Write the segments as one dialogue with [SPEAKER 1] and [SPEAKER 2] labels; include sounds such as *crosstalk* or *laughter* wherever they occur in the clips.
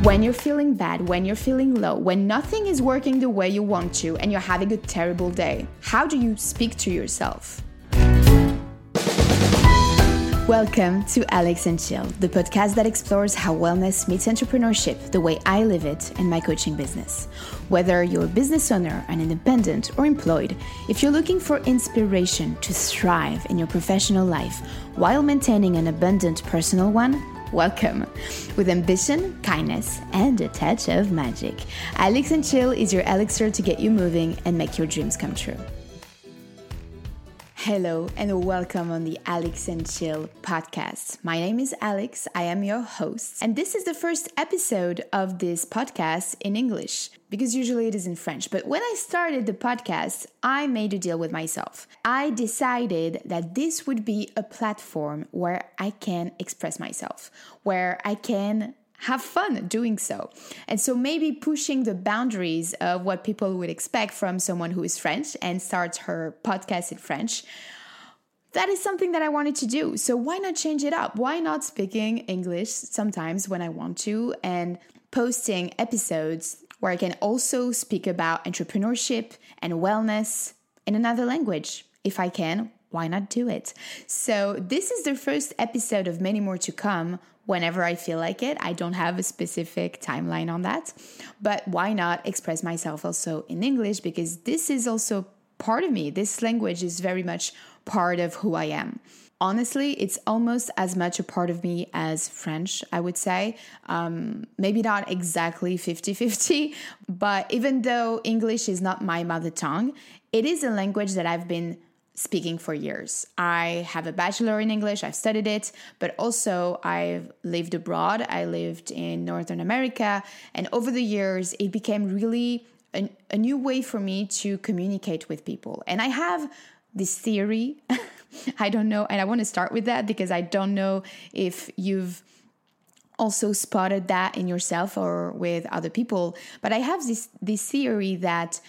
[SPEAKER 1] When you're feeling bad, when you're feeling low, when nothing is working the way you want to, and you're having a terrible day, how do you speak to yourself? Welcome to Alix and Chill, the podcast that explores how wellness meets entrepreneurship the way I live it in my coaching business. Whether you're a business owner, an independent, or employed, if you're looking for inspiration to thrive in your professional life while maintaining an abundant personal one, welcome. With ambition, kindness, and a touch of magic, Alix and Chill is your elixir to get you moving and make your dreams come true. Hello and welcome on the Alix and Chill podcast. My name is Alix, I am your host, and this is the first episode of this podcast in English because usually it is in French. But when I started the podcast, I made a deal with myself. I decided that this would be a platform where I can express myself, where I can have fun doing so. And so maybe pushing the boundaries of what people would expect from someone who is French and starts her podcast in French. That is something that I wanted to do. So why not change it up? Why not speaking English sometimes when I want to and posting episodes where I can also speak about entrepreneurship and wellness in another language if I can why not do it? So, this is the first episode of many more to come whenever I feel like it. I don't have a specific timeline on that, but why not express myself also in English because this is also part of me. This language is very much part of who I am. Honestly, it's almost as much a part of me as French, I would say. Um, maybe not exactly 50 50, *laughs* but even though English is not my mother tongue, it is a language that I've been speaking for years. I have a bachelor in English, I've studied it, but also I've lived abroad. I lived in Northern America, and over the years, it became really a, new way for me to communicate with people. And I have this theory. *laughs* I don't know, and I want to start with that because I don't know if you've also spotted that in yourself or with other people, but I have this this theory that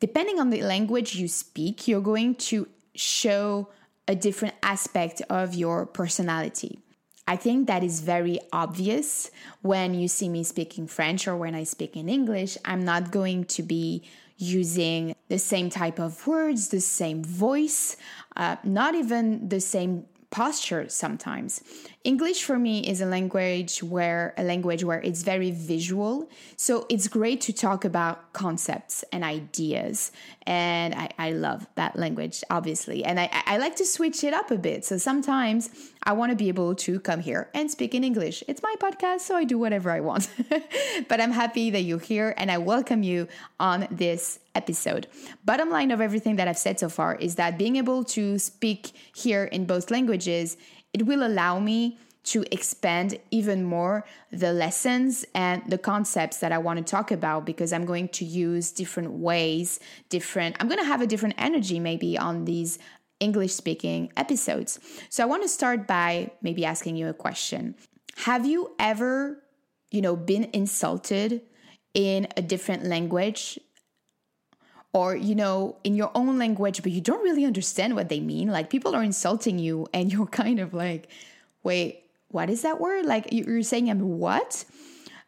[SPEAKER 1] depending on the language you speak, you're going to show a different aspect of your personality. I think that is very obvious when you see me speaking French or when I speak in English. I'm not going to be using the same type of words, the same voice, uh, not even the same posture sometimes. English for me is a language where a language where it's very visual. So it's great to talk about concepts and ideas. And I, I love that language, obviously. And I, I like to switch it up a bit. So sometimes I want to be able to come here and speak in English. It's my podcast, so I do whatever I want. *laughs* but I'm happy that you're here and I welcome you on this episode. Bottom line of everything that I've said so far is that being able to speak here in both languages it will allow me to expand even more the lessons and the concepts that I want to talk about because I'm going to use different ways, different, I'm going to have a different energy maybe on these English speaking episodes. So I want to start by maybe asking you a question. Have you ever, you know, been insulted in a different language or you know in your own language but you don't really understand what they mean like people are insulting you and you're *laughs* kind of like wait what is that word like you're saying i'm what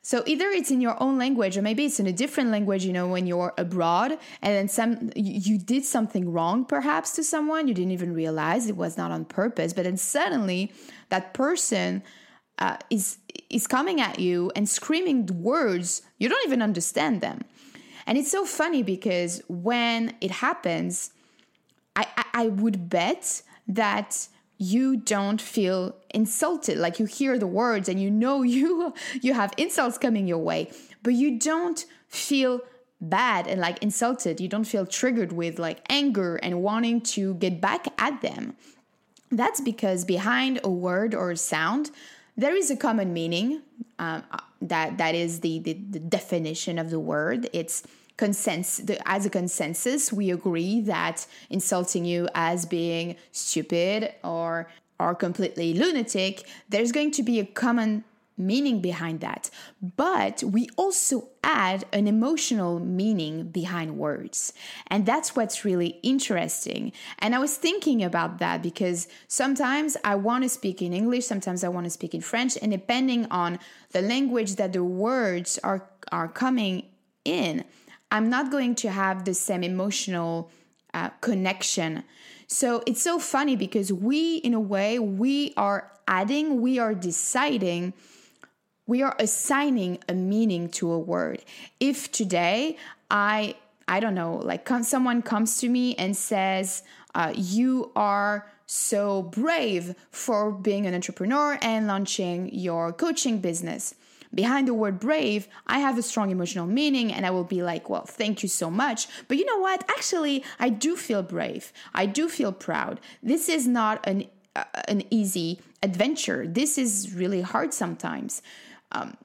[SPEAKER 1] so either it's in your own language or maybe it's in a different language you know when you're abroad and then some you did something wrong perhaps to someone you didn't even realize it was not on purpose but then suddenly that person uh, is is coming at you and screaming words you don't even understand them. And it's so funny because when it happens, I, I, I would bet that you don't feel insulted. Like you hear the words and you know *laughs* you you have insults coming your way but you don't feel bad and like insulted. You don't feel triggered with like anger and wanting to get back at them. That's because behind a word or a sound there is a common meaning um, that that is the, the, the definition of the word. It's consensus as a consensus we agree that insulting you as being stupid or or completely lunatic there's going to be a common meaning behind that. But we also add an emotional meaning behind words. And that's what's really interesting. And I was thinking about that because sometimes I want to speak in English, sometimes I want to speak in French, and depending on the language that the words are are coming in, I'm not going to have the same emotional uh, connection. So it's so funny because we, in a way, we are adding, we are deciding we are assigning a meaning to a word. If today I I don't know, like someone comes to me and says, uh, "You are so brave for being an entrepreneur and launching your coaching business." Behind the word brave, I have a strong emotional meaning, and I will be like, "Well, thank you so much." But you know what? Actually, I do feel brave. I do feel proud. This is not an uh, an easy adventure. This is really hard sometimes. Um,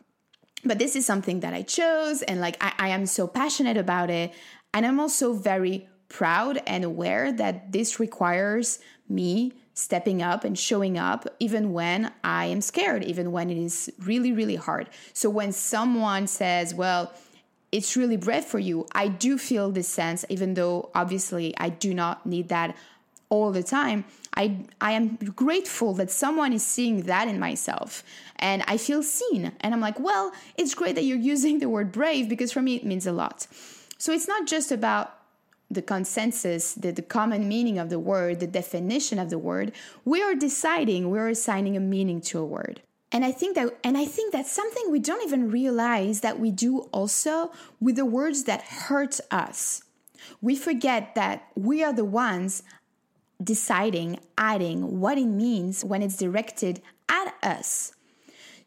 [SPEAKER 1] but this is something that I chose, and like I, I am so passionate about it. And I'm also very proud and aware that this requires me stepping up and showing up even when I am scared, even when it is really, really hard. So when someone says, well, it's really brave for you, I do feel this sense, even though obviously I do not need that all the time. I, I am grateful that someone is seeing that in myself and I feel seen. And I'm like, well, it's great that you're *laughs* using the word brave because for me it means a lot. So it's not just about the consensus, the, the common meaning of the word, the definition of the word. We are deciding, we're assigning a meaning to a word. And I think that and I think that's something we don't even realize that we do also with the words that hurt us. We forget that we are the ones deciding, adding what it means when it's directed at us.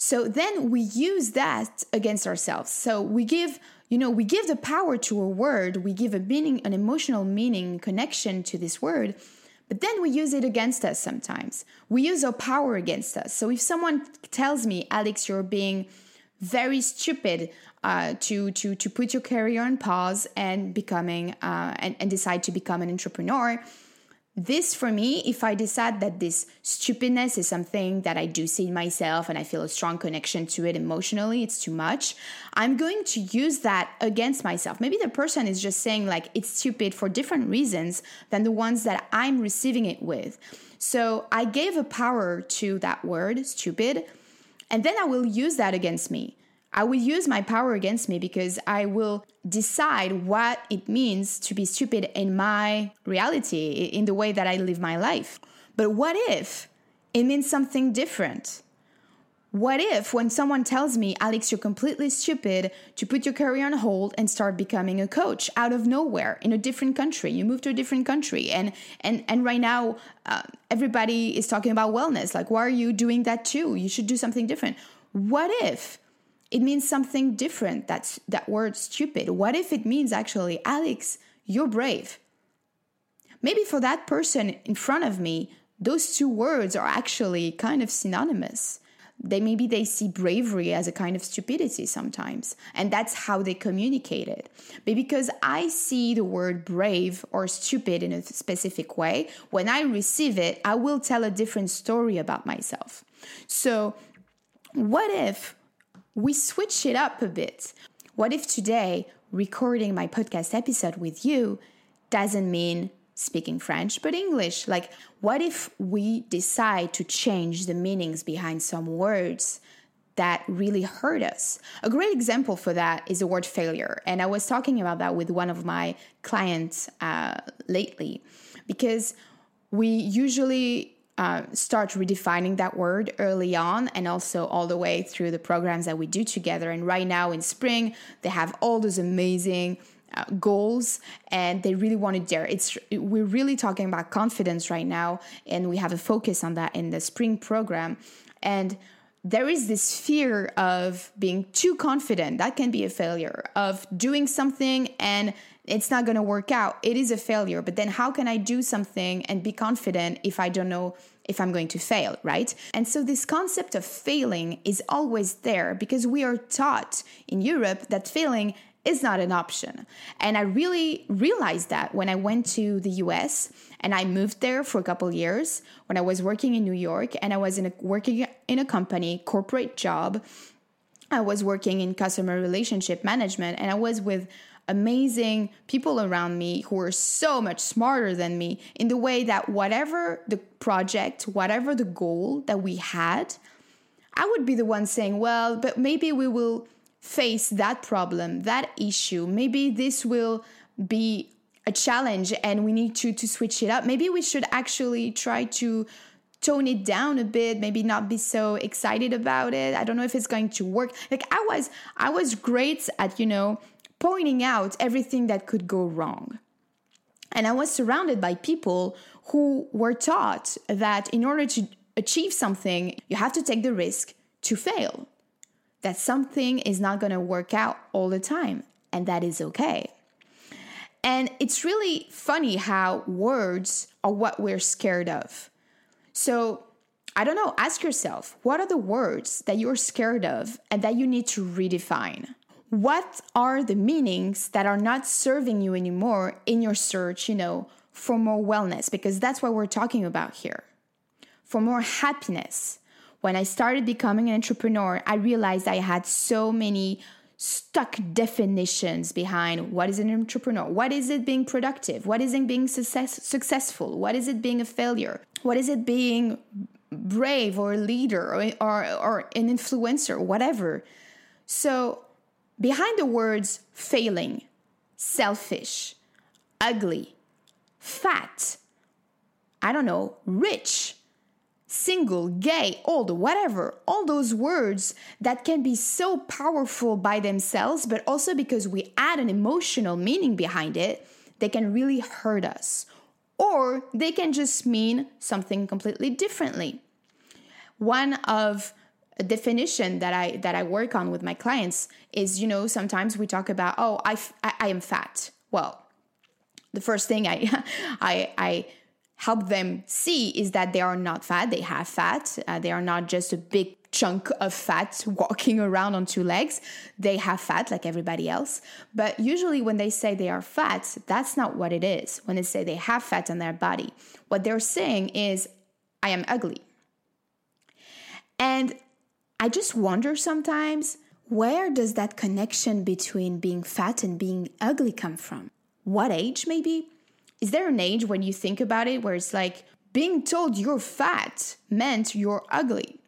[SPEAKER 1] So then we use that against ourselves. So we give, you know, we give the power to a word, we give a meaning, an emotional meaning, connection to this word, but then we use it against us sometimes. We use our power against us. So if someone tells me, Alix, you're being very stupid uh, to to to put your career on pause and becoming uh, and, and decide to become an entrepreneur this for me, if I decide that this stupidness is something that I do see in myself and I feel a strong connection to it emotionally, it's too much, I'm going to use that against myself. Maybe the person is just saying like it's stupid for different reasons than the ones that I'm receiving it with. So I gave a power to that word, stupid, and then I will use that against me. I will use my power against me because I will decide what it means to be stupid in my reality, in the way that I live my life. But what if it means something different? What if, when someone tells me, Alix, you're completely stupid to put your career on hold and start becoming a coach out of nowhere in a different country? You move to a different country, and and and right now, uh, everybody is talking about wellness. Like, why are you doing that too? You should do something different. What if it means something different. That's that word stupid. What if it means actually, Alix, you're brave? Maybe for that person in front of me, those two words are actually kind of synonymous. They maybe they see bravery as a kind of stupidity sometimes, and that's how they communicate it. But because I see the word brave or stupid in a specific way, when I receive it, I will tell a different story about myself. So, what if we switch it up a bit. What if today recording my podcast episode with you doesn't mean speaking French but English? Like, what if we decide to change the meanings behind some words? that really hurt us. A great example for that is the word failure. And I was talking about that with one of my clients uh, lately because we usually uh, start redefining that word early on and also all the way through the programs that we do together. And right now in spring, they have all those amazing uh, goals and they really want to dare. It's we're really talking about confidence right now and we have a focus on that in the spring program. And there is this fear of being too confident. That can be a failure of doing something and it's not going to work out. It is a failure but then how can i do something and be confident if i don't know if I'm going to fail, right? And so this concept of failing is always there because we are taught in Europe that failing is not an option. And I really realized that when I went to the US and I moved there for a couple years when I was working in New York and I was in a, working in a company, corporate job. I was working in customer relationship management and I was with amazing people around me who are so much smarter than me in the way that whatever the project, whatever the goal that we had, I would be the one saying, well, but maybe we will face that problem, that issue. Maybe this will be a challenge and we need to to switch it up. Maybe we should actually try to tone it down a bit, maybe not be so excited about it. I don't know if it's going to work. Like I was I was great at, you know, pointing out everything that could go wrong. And I was surrounded by people who were taught that in order to achieve something, you have to take the risk to fail. That something is not going to work out all the time, and that is okay. And it's really funny how words are what we're scared of. So, I don't know, ask yourself what are the words that you're scared of and that you need to redefine? What are the meanings that are not serving you anymore in your search, you know, for more wellness? Because that's what we're talking about here. For more happiness. When I started becoming an entrepreneur, I realized I had so many stuck definitions behind what is an entrepreneur what is it being productive what is it being success, successful what is it being a failure what is it being brave or a leader or, or, or an influencer whatever so behind the words failing selfish ugly fat i don't know rich single, gay, old, whatever, all those words that can be so powerful by themselves, but also because we add an emotional meaning behind it, they can really hurt us. Or they can just mean something completely differently. One of a definition that I that I work on with my clients is, you know, sometimes we talk about, oh, I, I, I am fat. Well, the first thing I *laughs* I I help them see is that they are not fat, they have fat. Uh, they are not just a big chunk of fat *laughs* walking around on two legs. They have fat like everybody else. But usually, when they say they are fat, that's not what it is. When they say they have fat on their body, what they're saying is, I am ugly. And I just wonder sometimes where does that connection between being fat and being ugly come from? What age, maybe? is there an age when you think about it where it's like being told you're fat meant you're ugly?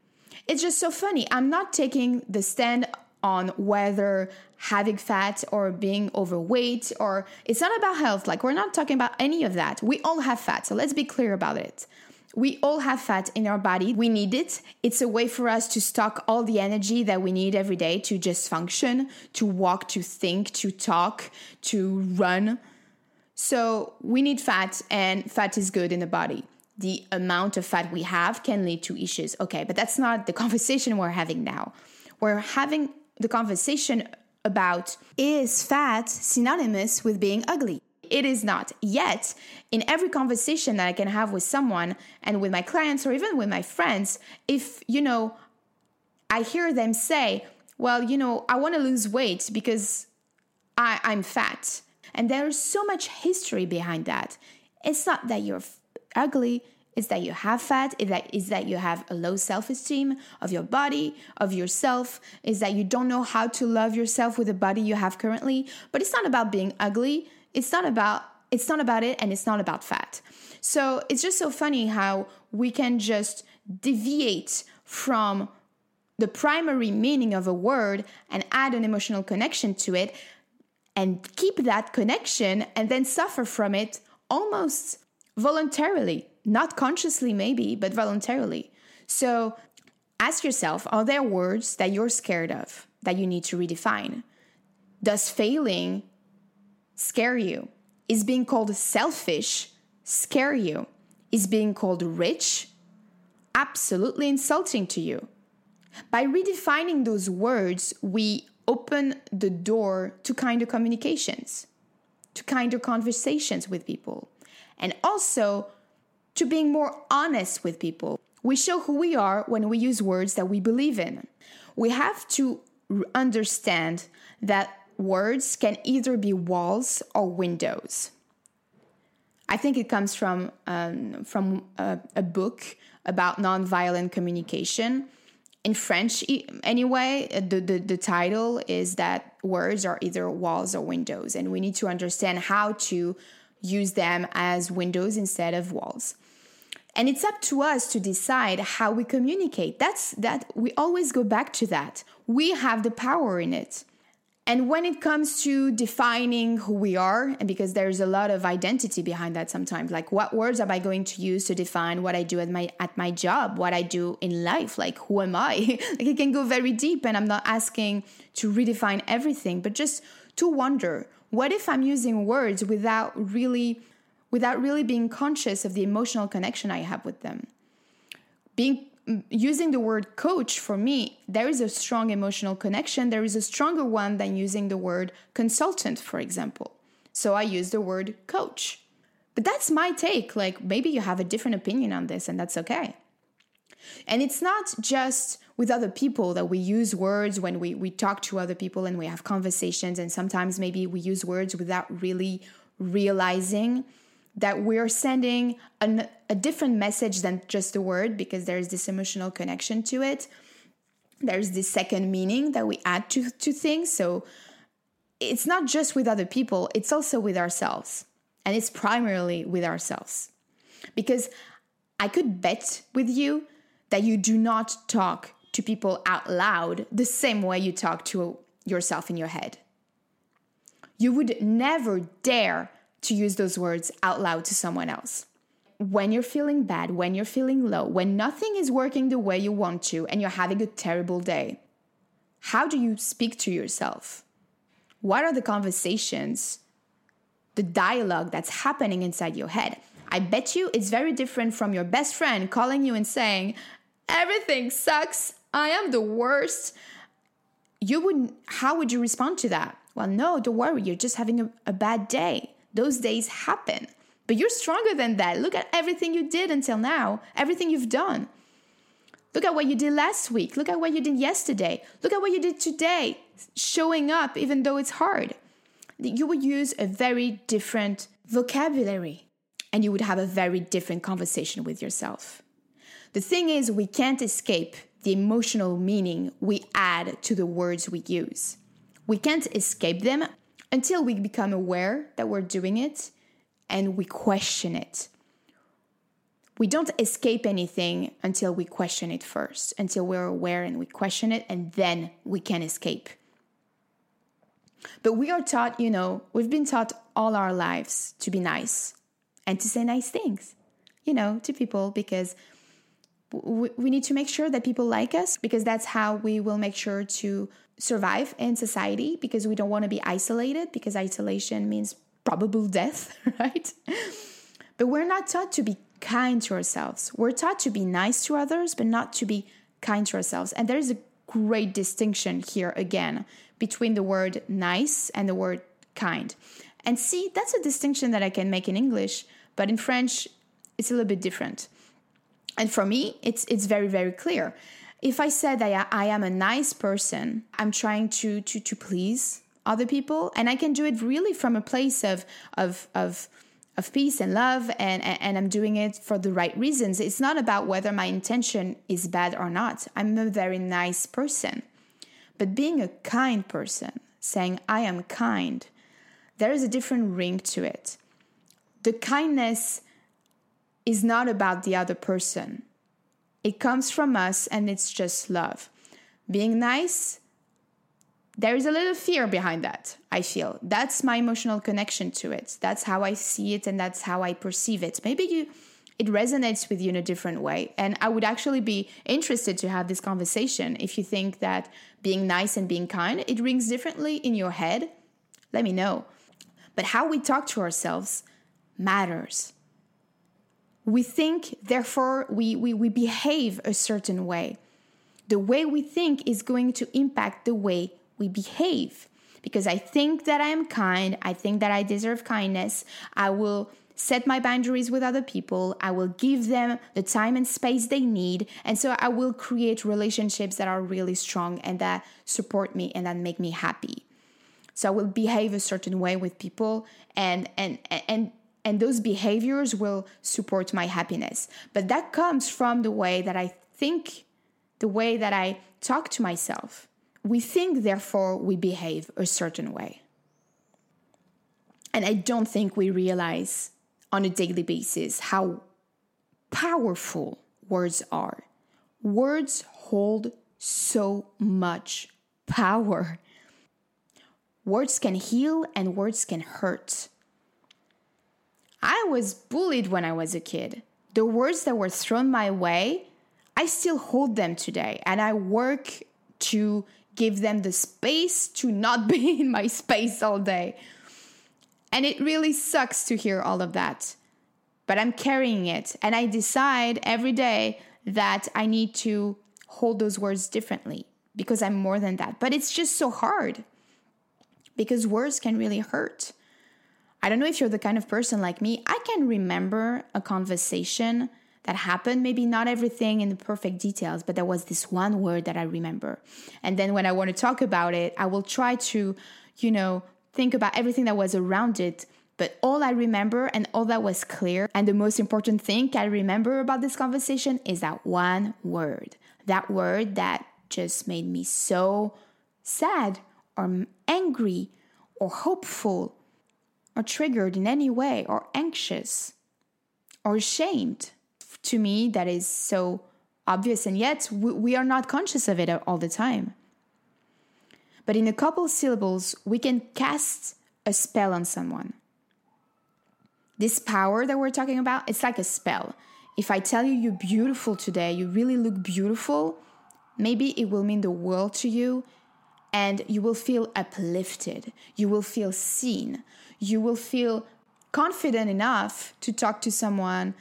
[SPEAKER 1] It's just so funny. I'm not taking the stand on whether having fat or being overweight or it's not about health. Like, we're not talking about any of that. We all have fat. So let's be clear about it. We all have fat in our body. We need it. It's a way for us to stock all the energy that we need every day to just function, to walk, to think, to talk, to run. So we need fat, and fat is good in the body. The amount of fat we have can lead to issues. Okay, but that's not the *laughs* conversation we're having now. We're having the conversation about is fat synonymous with being ugly? It is not. Yet, in every conversation that I can have with someone and with my clients or even with my friends, if, you know, I hear them say, well, you know, I want to lose weight because I, I'm fat. And there's so much history behind that. It's not that you're ugly, it's that you have fat, it's that, it's that you have a low self esteem of your body, of yourself, is that you don't know how to love yourself with the body you have currently. But it's not about being ugly, it's not about it's not about it and it's not about fat. So it's just so funny how we can just deviate from the primary meaning of a word and add an emotional connection to it and keep that connection and then suffer from it almost voluntarily, not consciously, maybe, but voluntarily. So ask yourself are there words that you're scared of that you need to redefine? Does failing scare you? Is being called selfish scare you? Is being called rich absolutely insulting to you? By redefining those words, we open the door to kinder communications, to kinder conversations with people, and also to being more honest with people. We show who we are when we use words that we believe in. We have to understand that words can either be walls or windows. I think it comes from um, from a, a book about nonviolent communication. In French, anyway, the, the, the title is that words are either walls or windows, and we need to understand how to use them as windows instead of walls. And it's up to us to decide how we communicate. That's that we always go back to that. We have the power in it. And when it comes to defining who we are, and because there's a lot of identity behind that sometimes, like what words am I going to use to define what I do at my at my job, what I do in life, like who am I? *laughs* like it can go very deep, and I'm not asking to redefine everything, but just to wonder, what if I'm using words without really without really being conscious of the emotional connection I have with them? Being using the word coach for me, there is a strong emotional connection. There is a stronger one than using the word consultant, for example. So I use the word coach. But that's my take. Like maybe you have a different opinion on this, and that's okay. And it's not just with other people that we use words when we, we talk to other people and we have conversations, and sometimes maybe we use words without really realizing that we're sending an, a different message than just a word because there's this emotional connection to it. There's this second meaning that we add to, to things. So it's not just with other people, it's also with ourselves. And it's primarily with ourselves. Because I could bet with you that you do not talk to people out loud the same way you talk to yourself in your head. You would never dare to use those words out loud to someone else. When you're feeling bad, when you're feeling low, when nothing is working the way you want to, and you're having a terrible day, how do you speak to yourself? What are the conversations, the dialogue that's happening inside your head? I bet you it's very different from your best friend calling you and saying, Everything sucks. I am the worst. You wouldn't, how would you respond to that? Well, no, don't worry, you're just having a, a bad day. Those days happen. But you're stronger than that. Look at everything you did until now, everything you've done. Look at what you did last week. Look at what you did yesterday. Look at what you did today, showing up even though it's hard. You would use a very different vocabulary and you would have a very different conversation with yourself. The thing is, we can't escape the emotional meaning we add to the words we use. We can't escape them until we become aware that we're doing it and we question it. We don't escape anything until we question it first, until we're aware and we question it, and then we can escape. But we are taught, you know, we've been taught all our lives to be nice and to say nice things, you know, to people because we need to make sure that people like us because that's how we will make sure to survive in society because we don't want to be isolated because isolation means probable death, *laughs* right? But we're not taught to be kind to ourselves. We're taught to be nice to others, but not to be kind to ourselves. And there's a great distinction here again between the word nice and the word kind. And see, that's a distinction that I can make in English, but in French, it's a little bit different. And for me, it's it's very very clear. If I said I, I am a nice person, I'm trying to to to please other people, and I can do it really from a place of of of of peace and love and, and I'm doing it for the right reasons. It's not about whether my intention is bad or not. I'm a very nice person. But being a kind person, saying I am kind, there is a different ring to it. The kindness is not about the other person. It comes from us and it's just love. Being nice, there is a little fear behind that, I feel. That's my emotional connection to it. That's how I see it and that's how I perceive it. Maybe you it resonates with you in a different way. And I would actually be interested to have this conversation if you think that being nice and being kind, it rings differently in your head. Let me know. But how we talk to ourselves matters. We think, therefore, we, we, we behave a certain way. The way we think is going to impact the way we behave. Because I think that I am kind, I think that I deserve kindness, I will set my boundaries with other people, I will give them the time and space they need, and so I will create relationships that are really strong and that support me and that make me happy. So I will behave a certain way with people and and and and those behaviors will support my happiness. But that comes from the way that I think, the way that I talk to myself. We think, therefore, we behave a certain way. And I don't think we realize on a daily basis how powerful words are. Words hold so much power. Words can heal and words can hurt. I was bullied when I was a kid. The words that were thrown my way, I still hold them today and I work to give them the space to not *laughs* be in my space all day. And it really sucks to hear all of that. But I'm carrying it and I decide every day that I need to hold those words differently because I'm more than that. But it's just so hard because words can really hurt. I don't know if you're the kind of person like me. I can remember a conversation that happened, maybe not everything in the perfect details, but there was this one word that I remember. And then when I want to talk about it, I will try to, you know, think about everything that was around it. But all I remember and all that was clear, and the most important thing I remember about this conversation is that one word. That word that just made me so sad or angry or hopeful or triggered in any way or anxious or ashamed. To me, that is so obvious, and yet we are not conscious of it all the time. But in a couple syllables, we can cast a spell on someone. This power that we're talking about, it's like a spell. If I tell you you're beautiful today, you really look beautiful, maybe it will mean the world to you and you will feel uplifted. You will feel seen. You will feel confident enough to talk to someone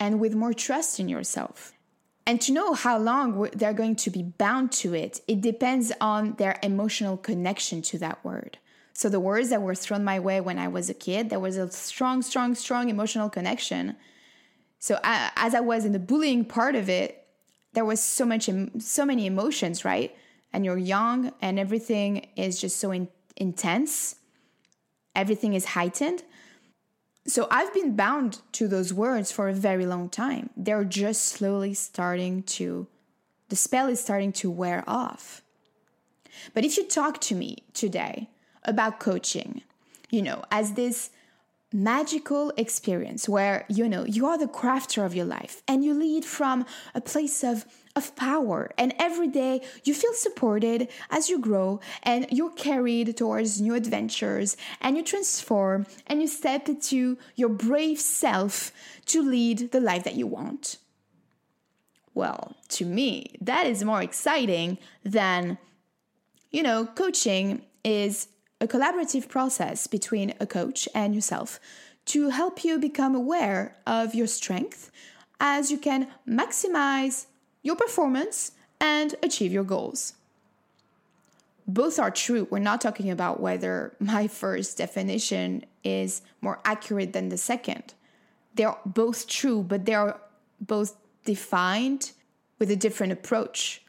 [SPEAKER 1] and with more trust in yourself. And to know how long they're going to be bound to it, it depends on their emotional connection to that word. So, the words that were thrown my way when I was a kid, there was a strong, strong, strong emotional connection. So, as I was in the bullying part of it, there was so much, so many emotions, right? and you're young and everything is just so in- intense, everything is heightened. So I've been bound to those words for a very long time. They're just slowly starting to, the spell is starting to wear off. But if you talk to me today about coaching, you know, as this magical experience where you know you are the crafter of your life and you lead from a place of of power. And every day you feel supported as you grow and you're carried towards new adventures and you transform and you step into your brave self to lead the life that you want. Well to me that is more exciting than you know coaching is a collaborative process between a coach and yourself to help you become aware of your strength as you can maximize your performance and achieve your goals. Both are true. We're not talking about whether my first definition is more accurate than the second. They're both true, but they're both defined with a different approach.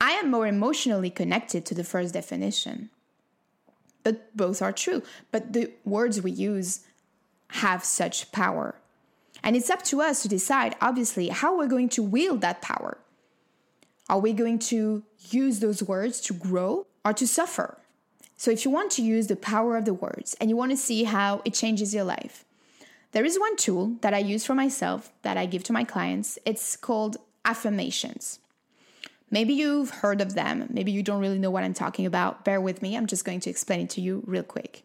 [SPEAKER 1] I am more emotionally connected to the first definition but both are true. But the words we use have such power. And it's up to us to decide, obviously, how we're going to wield that power. Are we going to use those words to grow or to suffer? So, if you want to use the power of the words and you want to see how it changes your life, there is one tool that I use for myself that I give to my clients. It's called affirmations. Maybe you've heard of them. Maybe you don't really know what I'm talking about. Bear with me. I'm just going to explain it to you real quick.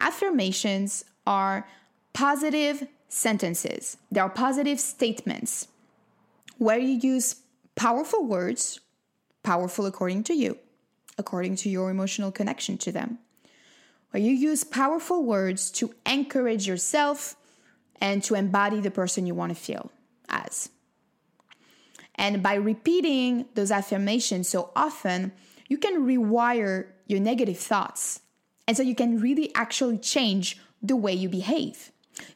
[SPEAKER 1] Affirmations are positive sentences, they are positive statements where you use powerful words, powerful according to you, according to your emotional connection to them, where you use powerful words to encourage yourself and to embody the person you want to feel as. And by repeating those affirmations so often, you can rewire your negative thoughts. And so you can really actually change the way you behave.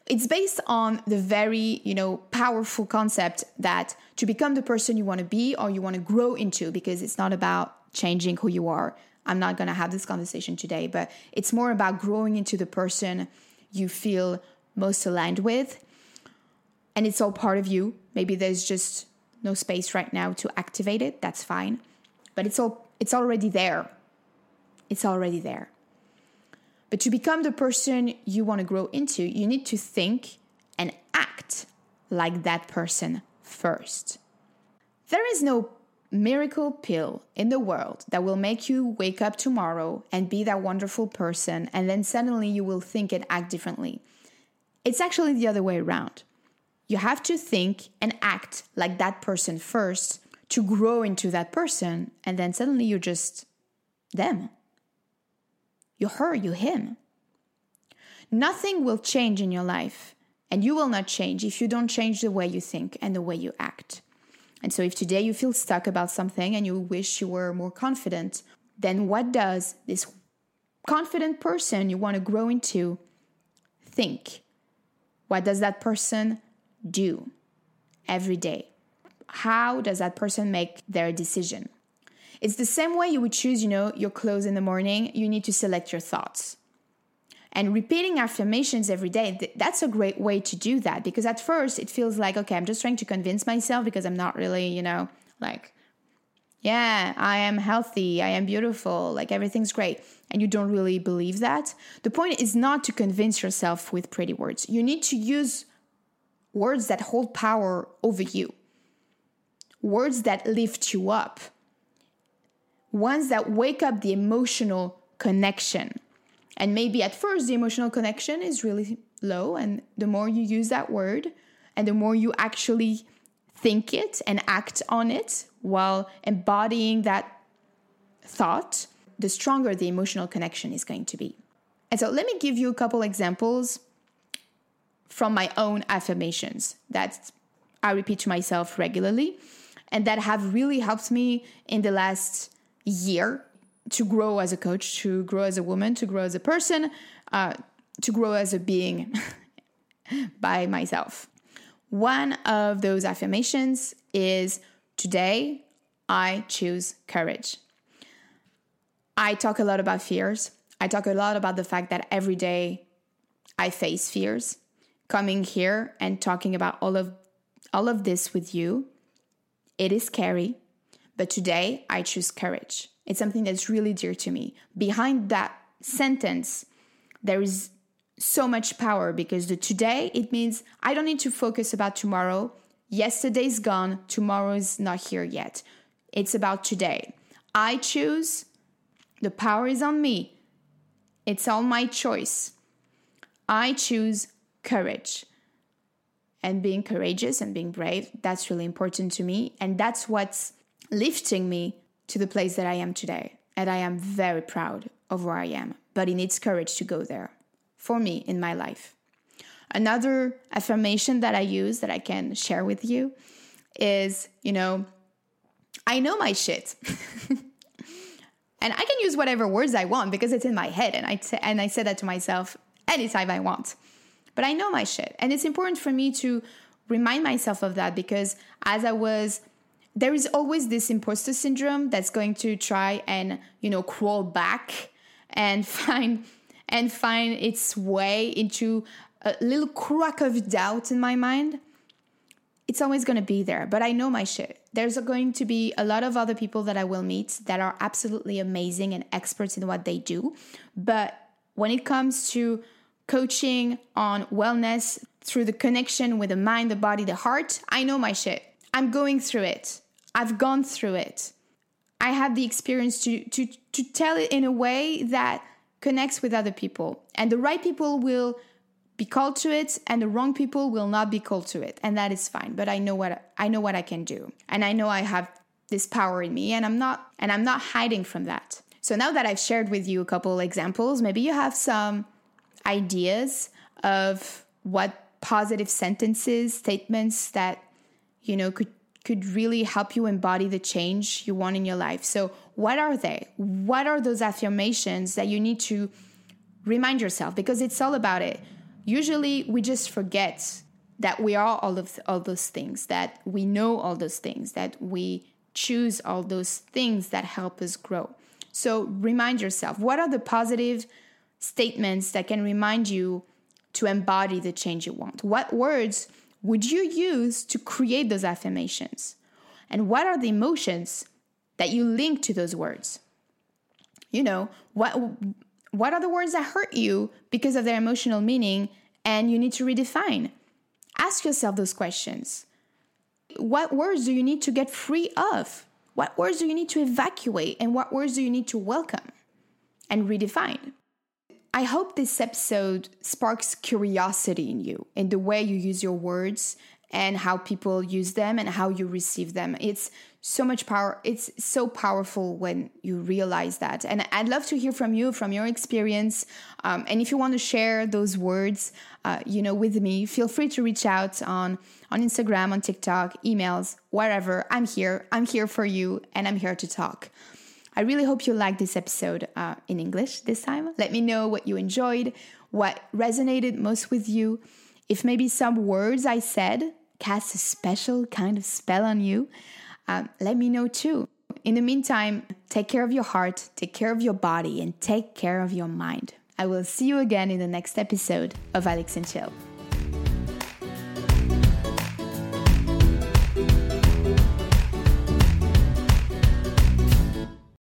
[SPEAKER 1] It's based on the very, you know, powerful concept that to become the person you want to be or you want to grow into because it's not about changing who you are. I'm not going to have this conversation today, but it's more about growing into the person you feel most aligned with. And it's all part of you. Maybe there's just no space right now to activate it. That's fine. But it's all it's already there. It's already there. But to become the person you want to grow into, you need to think and act like that person first. There is no miracle pill in the world that will make you wake up tomorrow and be that wonderful person, and then suddenly you will think and act differently. It's actually the other way around. You have to think and act like that person first to grow into that person, and then suddenly you're just them. You're her, you're him. Nothing will change in your life, and you will not change if you don't change the way you think and the way you act. And so, if today you feel stuck about something and you wish you were more confident, then what does this confident person you want to grow into think? What does that person do every day? How does that person make their decision? It's the same way you would choose, you know, your clothes in the morning, you need to select your thoughts. And repeating affirmations every day, that's a great way to do that because at first it feels like, okay, I'm just trying to convince myself because I'm not really, you know, like, yeah, I am healthy, I am beautiful, like everything's great. And you don't really believe that. The point is not to convince yourself with pretty words. You need to use words that hold power over you, words that lift you up, ones that wake up the emotional connection. And maybe at first the emotional connection is really low, and the more you use that word and the more you actually think it and act on it while embodying that thought, the stronger the emotional connection is going to be. And so let me give you a couple examples from my own affirmations that I repeat to myself regularly and that have really helped me in the last year to grow as a coach, to grow as a woman, to grow as a person, uh, to grow as a being *laughs* by myself. One of those affirmations is Today I choose courage. I talk a lot about fears. I talk a lot about the fact that every day I face fears coming here and talking about all of all of this with you. It is scary, but today I choose courage. It's something that's really dear to me. Behind that sentence, there is so much power because the today it means I don't need to focus about tomorrow. Yesterday's gone, tomorrow is not here yet. It's about today. I choose, the power is on me. It's all my choice. I choose courage. And being courageous and being brave, that's really important to me. And that's what's lifting me to the place that I am today. And I am very proud of where I am. But it needs courage to go there for me in my life. Another affirmation that I use that I can share with you is, you know, I know my shit. *laughs* and I can use whatever words I want because it's in my head and I t- and I say that to myself anytime I want but I know my shit. And it's important for me to remind myself of that because as I was there is always this imposter syndrome that's going to try and, you know, crawl back and *laughs* find and find its way into a little crack of doubt in my mind. It's always going to be there, but I know my shit. There's going to be a lot of other people that I will meet that are absolutely amazing and experts in what they do. But when it comes to coaching on wellness through the connection with the mind, the body, the heart, I know my shit. I'm going through it. I've gone through it. I have the experience to to to tell it in a way that connects with other people. And the right people will be called to it and the wrong people will not be called to it. And that is fine. But I know what I know what I can do. And I know I have this power in me and I'm not and I'm not hiding from that. So now that I've shared with you a couple examples, maybe you have some ideas of what positive sentences, statements that you know could could really help you embody the change you want in your life. So, what are they? What are those affirmations that you need to remind yourself because it's all about it. Usually we just forget that we are all of all those things, that we know all those things, that we choose all those things that help us grow. So remind yourself what are the positive statements that can remind you to embody the change you want? What words would you use to create those affirmations? And what are the emotions that you link to those words? You know, what what are the words that hurt you because of their emotional meaning and you need to redefine? Ask yourself those questions. What words do you need to get free of? What words do you need to evacuate? And what words do you need to welcome and redefine? I hope this episode sparks curiosity in you in the way you use your words and how people use them and how you receive them. It's so much power. It's so powerful when you realize that. And I'd love to hear from you, from your experience. Um, and if you want to share those words, uh, you know, with me, feel free to reach out on on Instagram, on TikTok, emails, wherever. I'm here. I'm here for you, and I'm here to talk. I really hope you liked this episode uh, in English this time. Let me know what you enjoyed, what resonated most with you. If maybe some words I said cast a special kind of spell on you, um, let me know too. In the meantime, take care of your heart, take care of your body, and take care of your mind. I will see you again in the next episode of Alix and Chill.